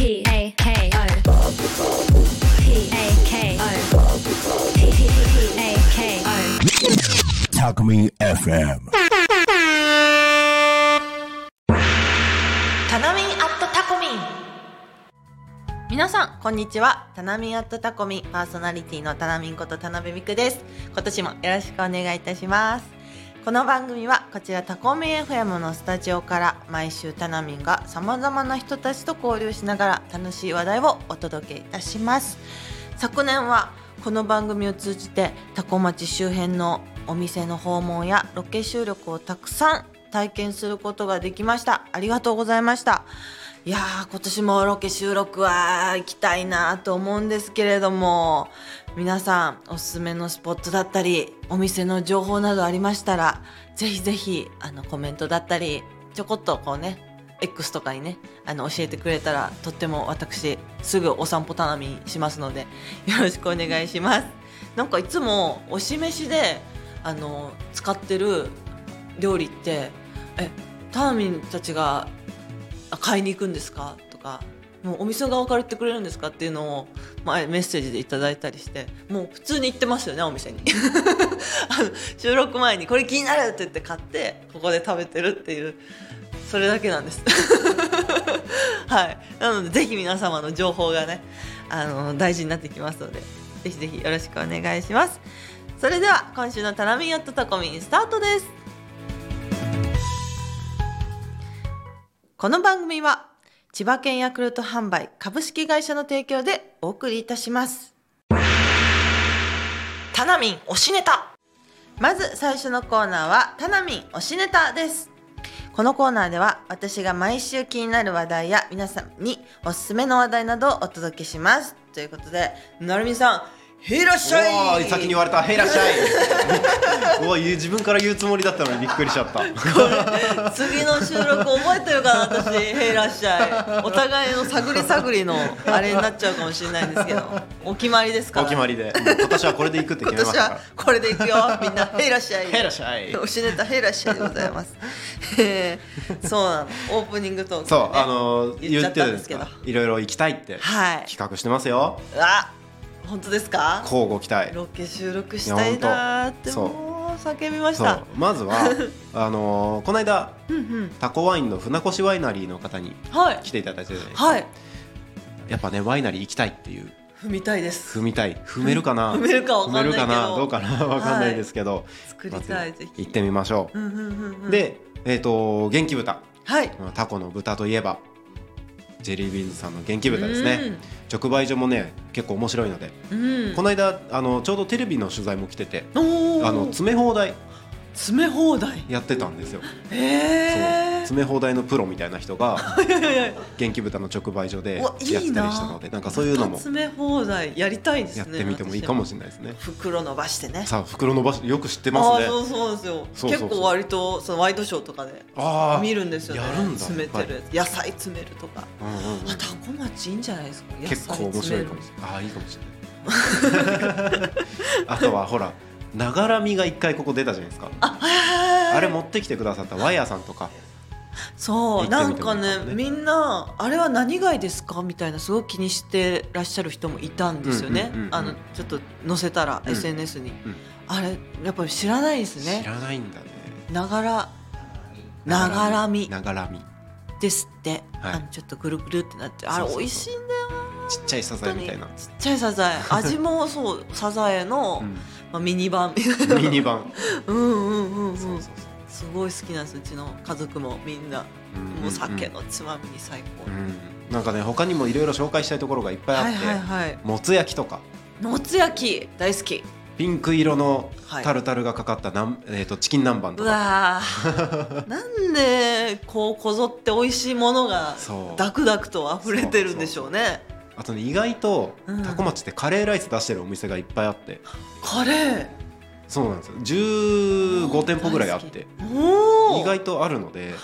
P A K O P A K O P A K O Talk Me FM. タナミンアットタコミン皆さんこんにちは。タナミンアットタコミンパーソナリティのタナミンこと田辺美久です。今年もよろしくお願いいたします。この番組はこちらタコミ FM のスタジオから毎週タナミンがさまざまな人たちと交流しながら楽しい話題をお届けいたします。昨年はこの番組を通じてタコ町周辺のお店の訪問やロケ収録をたくさん体験することができました。ありがとうございました。いやー今年もロケ収録は行きたいなと思うんですけれども皆さんおすすめのスポットだったりお店の情報などありましたらぜひぜひあのコメントだったりちょこっとこうね X とかにねあの教えてくれたらとっても私すぐお散歩たなみしますのでよろしくお願いします。なんかいつも推しであの使ってる料理ってえターミンたちが買いに行くんですか？とかもうお店側から言ってくれるんですか？っていうのを前メッセージでいただいたりしてもう普通に行ってますよねお店に。あの収録前にこれ気になるって言って買ってここで食べてるっていうそれだけなんです。はい。なのでぜひ皆様の情報がねあの大事になってきますのでぜひぜひよろしくお願いします。それでは今週のタラミンアットタコミンスタートです。この番組は千葉県ヤクルト販売株式会社の提供でお送りいたします。タナミン推しネタ。まず最初のコーナーはタナミン推しネタです。このコーナーでは私が毎週気になる話題や皆さんにおすすめの話題などをお届けします。ということでなるみさんへいらっしゃい。先に言われた「へいらっしゃい」おい自分から言うつもりだったのにびっくりしちゃった。次の収録覚えてるかな私「へいらっしゃい」お互いの探り探りのあれになっちゃうかもしれないんですけど。お決まりですから。お決まりで。今年はこれでいくって今決めましたか年はこれでいくよ。みんな「へいらっしゃい」ら「へいらっしゃい」おしネタ「へいらっしゃい」でございます。えーそうなの。オープニングトークで、ね、そうあのー言っちゃ言っるんですけどかいろいろ行きたいってはい。企画してますよ。あ本当ですか？交互期待。ロケ収録したいなーってもう叫びました。まずは あのーこの間うんうん。タコワインの船越ワイナリーの方にはい。来ていただいてはい。やっぱねワイナリー行きたいっていう。踏みたいです。踏みたい。踏めるかな？踏めるかわかんなど。踏めるかな？どうかな？わかんないですけど、作りたいぜひ。行ってみましょう。んうんうんうう、ん。でえっ、と元気豚。はい。タコの豚といえばジェリービーンズさんの元気豚ですね。直売所もね結構面白いので、うん。うんこの間あのちょうどテレビの取材も来ててあの詰め放題。詰め放題。やってたんですよ、え詰め放題のプロみたいな人が元気豚の直売所でやってたりしたのでなんかそういうのも詰め放題やりたいですねやってみてもいいかもしれないですね。袋伸ばしてね。さあ袋伸ばしよく知ってますね。そうそうですよ。結構割とそのワイドショーとかで見るんですよね。やるんだ。詰めてる野菜詰めるとか。うんうんうんあタコ町いいんじゃないですか。結構面白いかもし詰れないああいいかもしれない。あとはほらながらみが一回ここ出たじゃないですか。あれ持ってきてくださったワイヤーさんとかそうなんかねねみんなあれは何貝ですかみたいなすごく気にしてらっしゃる人もいたんですよね。うんうんうんうん。あのちょっと載せたら、うん。SNS に、うん。あれやっぱり知らないです知ねらないんだね。ながらながらみ。ながらみ。ですって、はい。あのちょっとぐるぐるってなってあれそうそうそう。美味しいんだよちっちゃいサザエみたいな、ちっちゃいサザエ。味もそうサザエの、まあ、ミニ版みたいなミニ版 うんうんうんうん。そうそうすごい好きなんですうちの家族もみんな、うんもう酒のつまみに最高、うん。なんかね他にもいろいろ紹介したいところがいっぱいあって、はいはいはい。もつ焼きとか。もつ焼き大好き。ピンク色のはい。タルタルがかかったなん、えー、とチキン南蛮とうか なんでこうこぞって美味しいものがダクダクと溢れてるんでしょうね。あとね意外とうん。タコ町ってカレーライス出してるお店がいっぱいあって。カレーそうなんですよ。15店舗ぐらいあって。意外とあるので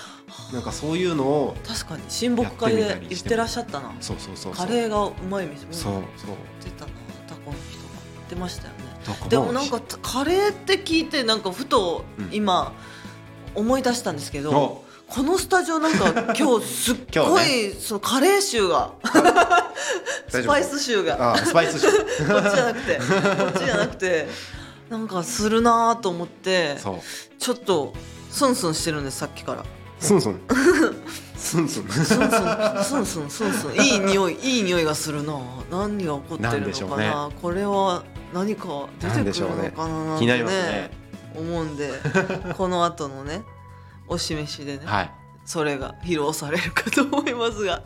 なんかそういうのを確かに。親睦会で言っててらっしゃったな。そうそうそうカレーがうまい店そうそう。出たなタコの人が言ってましたよね。でもなんかカレーって聞いてなんかふとうん。今思い出したんですけど、このスタジオなんか 今日すっごい、そのカレー臭がスパイス臭が。あスパイス臭。こっちじゃなくてこっちじゃなくてなんかするなーと思ってちょっとスンスンしてるんですさっきから。スンスン？スンスン？スンスン。スンスンいい匂いいい匂いがするな。何が起こってるのかな、ね、これは何か出てくるのかな、ってね、ね、思うんで この後のねお示しでね、はい、それが披露されるかと思いますが。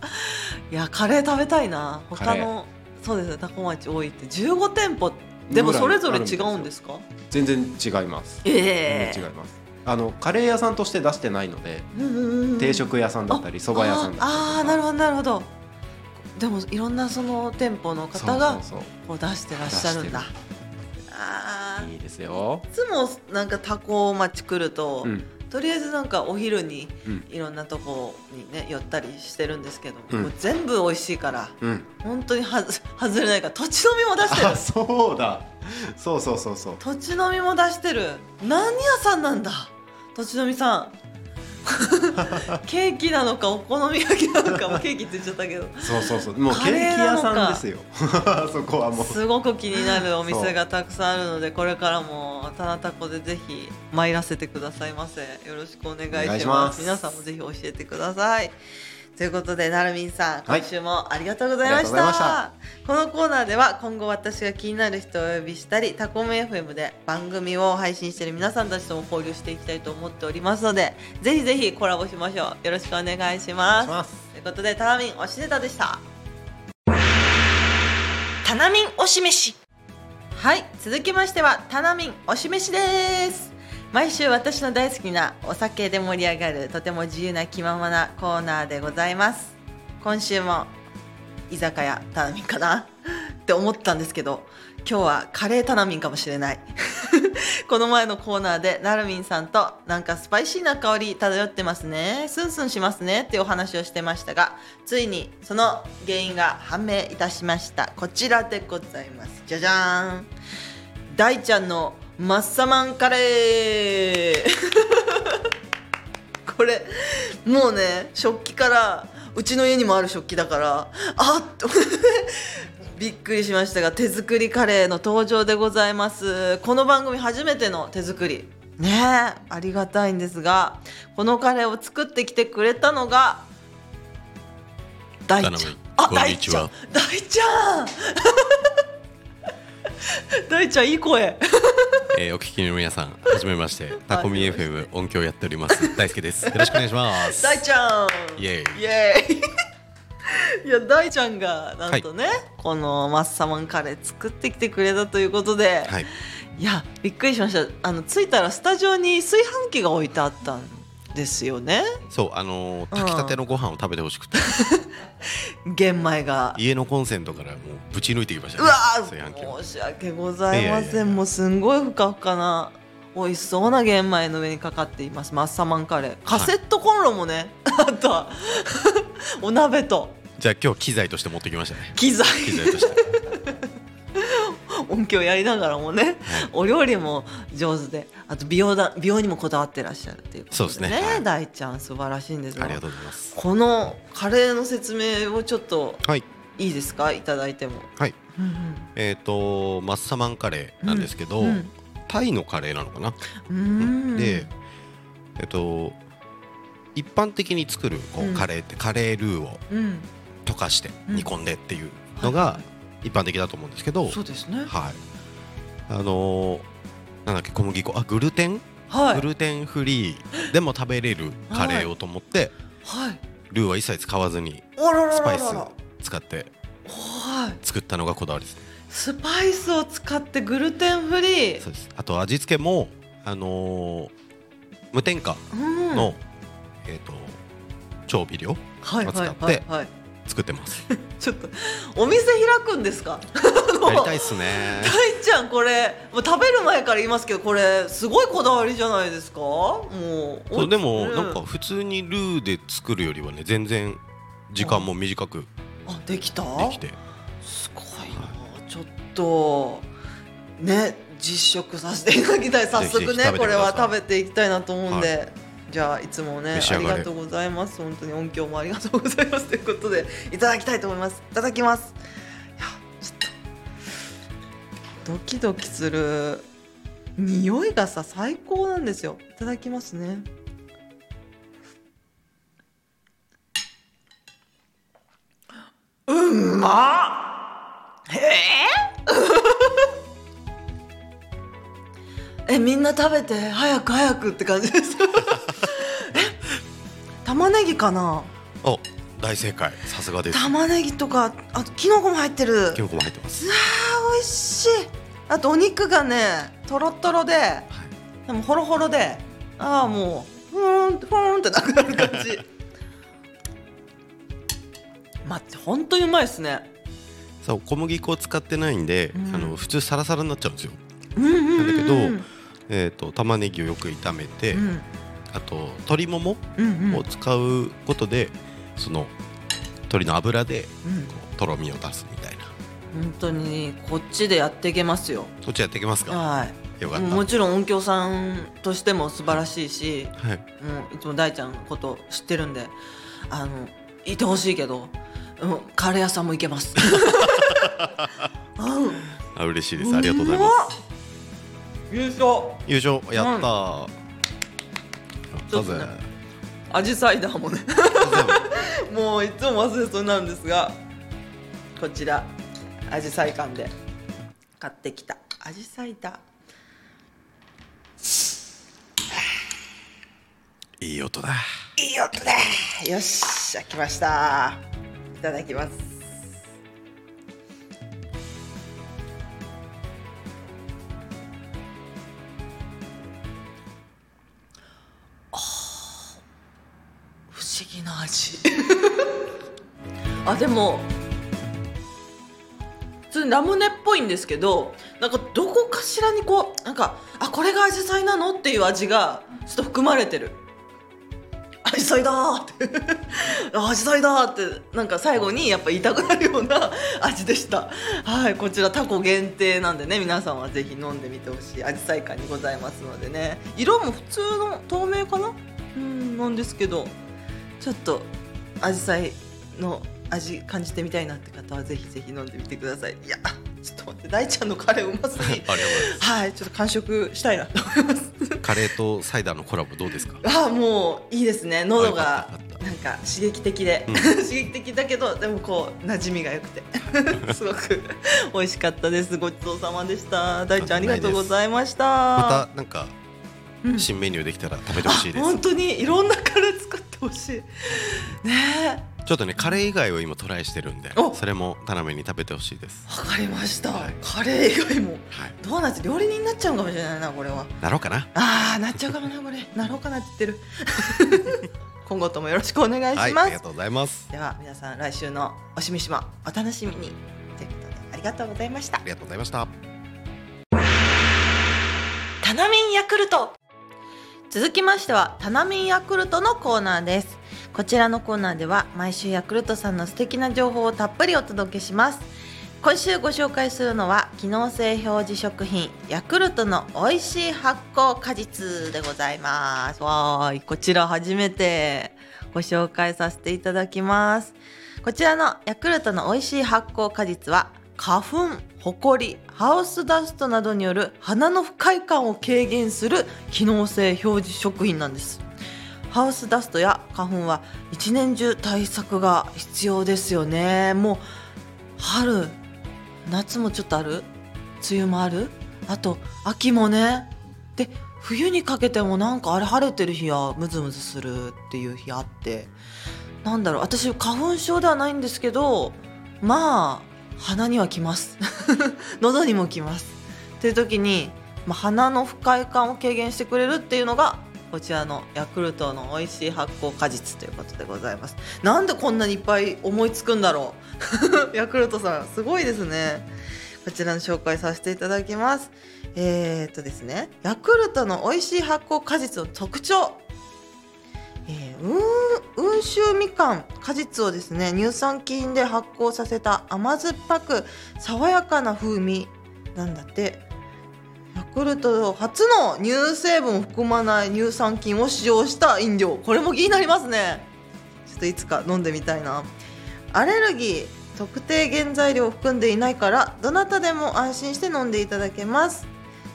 いやカレー食べたいな。他のそうですね多古町多いって15店舗ってでもそれぞれ違うんですか？全然違います。ええ。全然違います。あのカレー屋さんとして出してないのでうんうんうん定食屋さんだったり蕎麦屋さんだったりああーなるほどなるほど。でもいろんなその店舗の方がそうこう出してらっしゃるんだ。あいいですよ。いつもなんかタコ町来ると、うんとりあえずなんかお昼にうん。いろんなとこにね寄ったりしてるんですけど、うん。もう全部美味しいからうん。本当にはず 外れないから土地飲みも出してる。あそうだ。そうそうそうそう。土地飲みも出してる。何屋さんなんだ？土地飲みさん ケーキなのかお好み焼きなのかもうケーキって言っちゃったけど。そうそうそう。もうケーキ屋さんですよ。そこはもう。すごく気になるお店がたくさんあるのでこれからもタナタコでぜひ参らせてくださいませ。よろしくお願いします。お願いします。皆さんもぜひ教えてくださいということでなるみんさんはい。今週もありがとうございました,、ありがとうございました。このコーナーでは今後私が気になる人をお呼びしたりタコメ FM で番組を配信している皆さんたちとも交流していきたいと思っておりますのでぜひぜひコラボしましょう。よろしくお願いします。ということでタナミン推しネタでした。タナミン推し飯。はい続きましてはタナミン推し飯です毎週私の大好きなお酒で盛り上がるとても自由な気ままなコーナーでございます。今週も居酒屋タナミンかな？って思ったんですけど今日はカレータナミンかもしれない。この前のコーナーでなるみんさんとなんかスパイシーな香り漂ってますね。スンスンしますねっていうお話をしてましたがついにその原因が判明いたしました。こちらでございます。じゃじゃーん。大ちゃんのマッサマンカレー。これもうね食器からうちの家にもある食器だからあっと びっくりしましたが手作りカレーの登場でございます。この番組初めての手作り。ねえありがたいんですがこのカレーを作ってきてくれたのが大ちゃん。あ大ちゃん。大ちゃん 大ちゃんいい声えー、お聞きの皆さん、はじめまして、タコミ FM 音響やっております。大輔です。よろしくお願いします。大ちゃんイエーイイエーイいや大ちゃんがなんとね、このマッサマンカレー作ってきてくれたということで、はい、いやびっくりしましたあの着いたらスタジオに炊飯器が置いてあったんですよね。そう、あのー炊きたてのご飯を食べてほしくて、玄米が。家のコンセントからもうぶち抜いてきましたうね。わ炊飯器を。ー申し訳ございません。もうすんごいふかふかな美味しそうな玄米の上にかかっています。マッサマンカレー。カセットコンロもね、あとは お鍋と。じゃあ今日機材として持ってきましたね。機材。機材として。音響やりながらもね、お料理も上手であと美容だ美容にもこだわってらっしゃるっていうことそうですね。はい。大ちゃん素晴らしいんですがありがとうございます。このカレーの説明をちょっとはい、いいですか？いただいても、はい。うんえっ、とマッサマンカレーなんですけど、うん。タイのカレーなのかな？うん。うんで、えっ、と一般的に作るこうん。うカレーってカレールーをうん。溶かしてうん。煮込んでっていうのが一般的だと思うんですけど、そうですね。はい。あのーなんだっけ小麦粉。あグルテン、はい。グルテンフリー。でも食べれるカレーをと思って、はい。ルーは一切使わずにスパイス使ってはい。作ったのがこだわりです。スパイスを使ってグルテンフリー。そうです。あと味付けもあのー無添加うん。の、えっ、と調味料はいはいを使ってはいはい作ってます。ちょっとお店開くんですか？やりたいっすね。大ちゃんこれもう食べる前から言いますけどこれすごいこだわりじゃないですか？もうそうでもうんなんか普通にルーで作るよりはね全然時間も短くあできた？できて。すごいな。ちょっとね実食させていただきたい。早速ねこれは食べていきたいなと思うんで、じゃあいつもねありがとうございます。本当に音響もありがとうございます。ということでいただきたいと思います。いただきます。いやちょっとドキドキする匂いがさ最高なんですよ。いただきますね。うんまええみんな食べて早く早くって感じです。え玉ねぎかな？お大正解。さすがです。玉ねぎとかあときのこも入ってる。キノコも入ってます。うわー美味しい。あとお肉がねとろとろででもホロホロでああもうふーんふーんってなくなる感じ。待って本当にうまいですね。そう小麦粉を使ってないんで、うん。あの普通サラサラになっちゃうんですよ。うんうんうんうん。なんだけどえー、と玉ねぎをよく炒めて、うん。あと鶏ももうんうん。を使うことで、その鶏の油でうん。こうとろみを出すみたいな。本当にこっちでやっていけますよ。そっちやっていけますか？はい。よかった。もちろん音響さんとしても素晴らしいしはい。もういつも大ちゃんのこと知ってるんであのいてほしいけど、うん、カレー屋さんも行けます。うん。あ嬉しいです。ありがとうございます。す。優勝。優勝やった。ー、ちょっとねアジサイダーもね。もういつも忘れそうになるんですがこちらアジサイ館で買ってきた。アジサイダー。いい音だ。いい音だ。よっしゃ来ました。いただきます思議な味。あでも普通にラムネっぽいんですけどなんかどこかしらにこうなんかあこれがアジサイなの？っていう味がちょっと含まれてる。アジサイだーって。アジサイだってなんか最後にやっぱ言いたくなるような 味でした。はいこちらタコ限定なんでね皆さんはぜひ飲んでみてほしいアジサイ感にございますのでね。色も普通の透明かな？うんなんですけど。ちょっとアジサイの味感じてみたいなって方はぜひぜひ飲んでみてください。いやちょっと待って大ちゃんのカレーうますぎ。はいちょっと完食したいなと思います。カレーとサイダーのコラボどうですか？あもういいですね。喉がなんか刺激的で、うん。刺激的だけどでもこう馴染みが良くて。すごく美味しかったです。ごちそうさまでした。大ちゃんありがとうございました。またなんかうん。新メニューできたら食べてほしいです、あ本当に？いろんなカレー作ほしい。ねえ。ちょっとねカレー以外を今トライしてるんでお。それも田辺に食べてほしいです。わかりました、はい。カレー以外も。はい。ドーナツ料理人になっちゃうかもしれないなこれは。なろうかな。あーなっちゃうかもなこれ。なろうかなって言ってる。今後ともよろしくお願いします、はいありがとうございます。では皆さん来週のおしみしまお楽しみに。ということでありがとうございました。ありがとうございました。タナミンヤクルト続きましてはタナミンヤクルトのコーナーです。こちらのコーナーでは毎週ヤクルトさんの素敵な情報をたっぷりお届けします。今週ご紹介するのは機能性表示食品ヤクルトの美味しい発酵果実でございます。わーいこちら初めてご紹介させていただきます。こちらのヤクルトの美味しい発酵果実は花粉、ホコリ、ハウスダストなどによる鼻の不快感を軽減する機能性表示食品なんです。ハウスダストや花粉は一年中対策が必要ですよね。もう春夏もちょっとある？梅雨もある？あと秋もね。で冬にかけてもなんかあれ晴れてる日はムズムズするっていう日あって。なんだろう私花粉症ではないんですけどまあ鼻にはきます。喉にもきます。っていう時に、まあ、鼻の不快感を軽減してくれるっていうのがこちらのヤクルトの美味しい発酵果実ということでございます。なんでこんなにいっぱい思いつくんだろう。ヤクルトさんすごいですね。こちらの紹介させていただきます。えー、っとですねヤクルトの美味しい発酵果実の特徴。えー、うん温州みかん果実をですね乳酸菌で発酵させた甘酸っぱく爽やかな風味なんだって。ヤクルト初の乳成分を含まない乳酸菌を使用した飲料。これも気になりますね。ちょっといつか飲んでみたいな。アレルギー特定原材料を含んでいないからどなたでも安心して飲んでいただけます。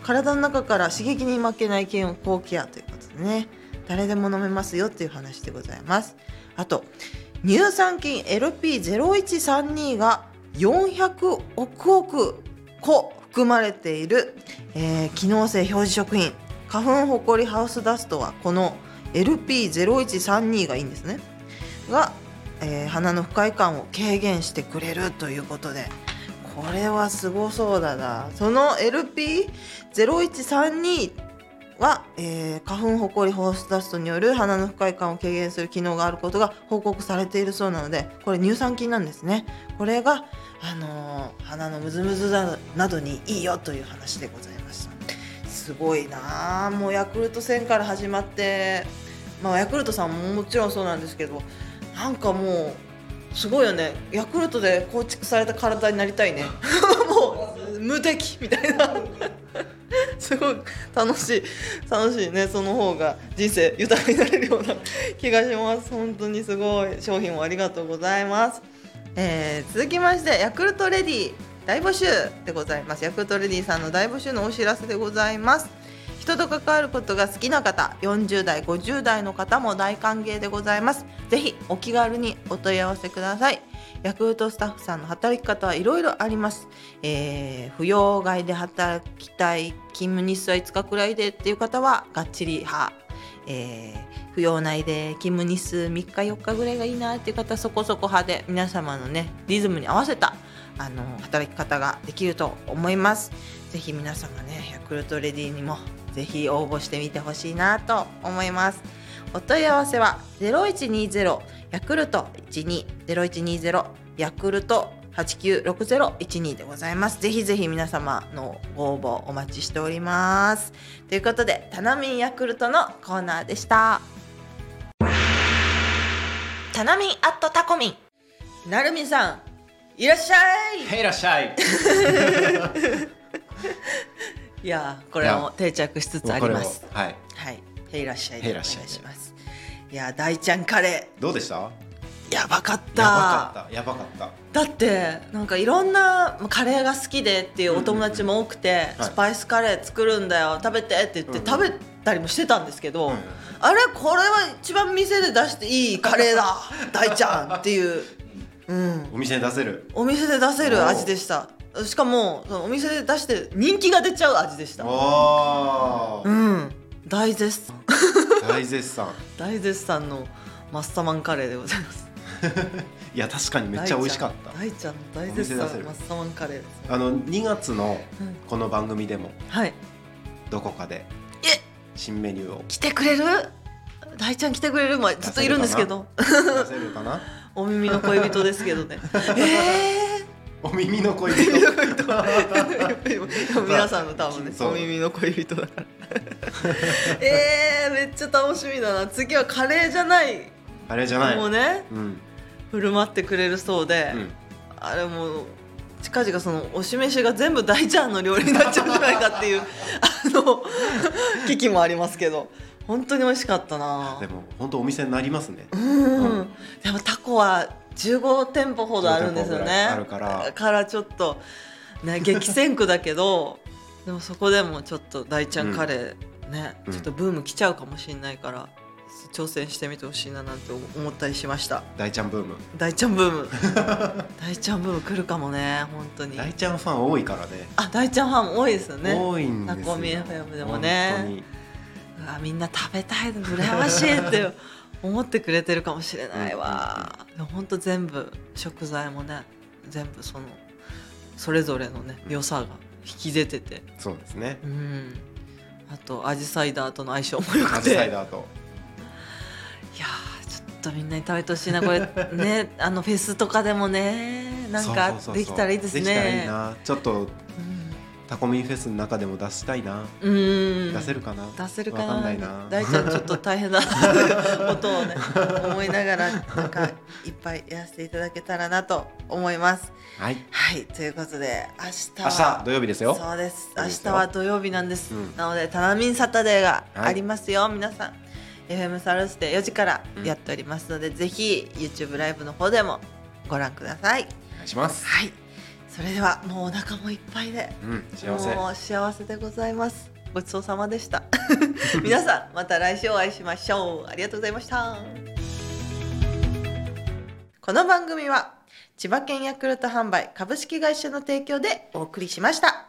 体の中から刺激に負けない健康ケアということですね。誰でも飲めますよっていう話でございます。あと乳酸菌 LP0132 が400億億個含まれている、えー機能性表示食品花粉ほこりハウスダストはこの LP0132 がいいんですね。が、えー鼻の不快感を軽減してくれるということでこれはすごそうだな。その LP0132 は、えー花粉ほこりホースダストによる鼻の不快感を軽減する機能があることが報告されているそうなのでこれ乳酸菌なんですね。これが、あのー鼻のムズムズなどにいいよという話でございましたすごいなあもうヤクルト戦から始まってまあヤクルトさんももちろんそうなんですけどなんかもうすごいよね。ヤクルトで構築された体になりたいね。もう無敵みたいな。すごい楽しい。楽しいね。その方が人生豊かになれるような気がします。本当にすごい商品をありがとうございます、えー続きましてヤクルトレディ大募集でございます。ヤクルトレディさんの大募集のお知らせでございます。人と関わることが好きな方40代50代の方も大歓迎でございます。ぜひお気軽にお問い合わせください。ヤクルトスタッフさんの働き方はいろいろあります、えー、扶養外で働きたい勤務日数は5日くらいでっていう方はがっちり派、えー、扶養内で勤務日数3日4日ぐらいがいいなっていう方はそこそこ派で皆様のねリズムに合わせたあの働き方ができると思います。ぜひ皆様ねヤクルトレディにもぜひ応募してみてほしいなと思います。お問い合わせは0120ヤクルト12 0120ヤクルト896012でございます。ぜひぜひ皆様のご応募お待ちしております。ということでタナミンヤクルトのコーナーでした。タナミンアットタコミン。なるみさんいらっしゃい。へいらっしゃい いやーこれも定着しつつあります。はい。はい。へいらっしゃいでお願いしゃいします。いやー大ちゃんカレどうでした？ーやばかった。やばかった。やばかった。だってなんかいろんなカレーが好きでっていうお友達も多くて、はい。スパイスカレー作るんだよ食べてって言って、食べたりもしてたんですけど、うんあれこれは一番店で出していいカレーだ 大ちゃんっていう、うん、お店に出せる。お店で出せる味でしたしかもそのお店で出して人気が出ちゃう味でした。うん。大絶賛。大絶賛。大絶賛のマッサマンカレーでございます。いや確かにめっちゃ美味しかった。大ちゃんの大絶賛お店出せる。マッサマンカレーです。あの2月のうん。この番組でもはい。どこかでえ！新メニューを。来てくれる？大ちゃん来てくれるまあずっといるんですけど。出せるかな？お耳の恋人ですけどね。えお耳の恋ー、人。皆さんの多分ねお耳の恋人だから。えー、めっちゃ楽しみだな。次はカレーじゃない。あれじゃない。もうねうん。振る舞ってくれるそうで、うん。あれもう近々そのお示しが全部大ちゃんの料理になっちゃうんじゃないかっていうあの 危機もありますけど。本当に美味しかったな。でも本当お店になりますね。うん。でもタコは15店舗ほどあるんですよ15店舗ぐらいねあるから。だからちょっとね 激戦区だけどでもそこでもちょっと大ちゃんカレーね、うん。ちょっとブーム来ちゃうかもしれないから挑戦してみてほしいななんて思ったりしました。大ちゃんブーム。大ちゃんブーム。大ちゃんブーム来るかもね本当に。大ちゃんファン多いからね。あ大ちゃんファン多いですよね。多いんですよ。タコミ FM でもね。本当に。うわみんな食べたいの羨ましいって 思ってくれてるかもしれないわ。本当全部食材もね全部そのそれぞれのね良さが引き出てて。そうですね。うん。あとアジサイダーとの相性も良くアジてサイダーと。いやーちょっとみんなに食べてほしいな。これねあのフェスとかでもねなんかできたらいいですね。できたらいいな。ちょっとうんタコミンフェスの中でも出したいな、うーん。出せるかな？出せるかな？わかんないな。大ちゃんちょっと大変なことをね 思いながらなんかいっぱいやらせていただけたらなと思います。はい。はいということで明日明は日土曜日ですよ。そうです。明日は土曜日なんです、うん。なのでタナミンサタデーがありますよ、皆さん。FM サルスで4時からやっておりますので、ぜひ YouTube ライブの方でもご覧ください。お願いします。はいそれではもうお腹もいっぱいでうん幸せ。もう幸せでございます。ごちそうさまでした。皆さんまた来週お会いしましょう。ありがとうございました。この番組は千葉県ヤクルト販売株式会社の提供でお送りしました.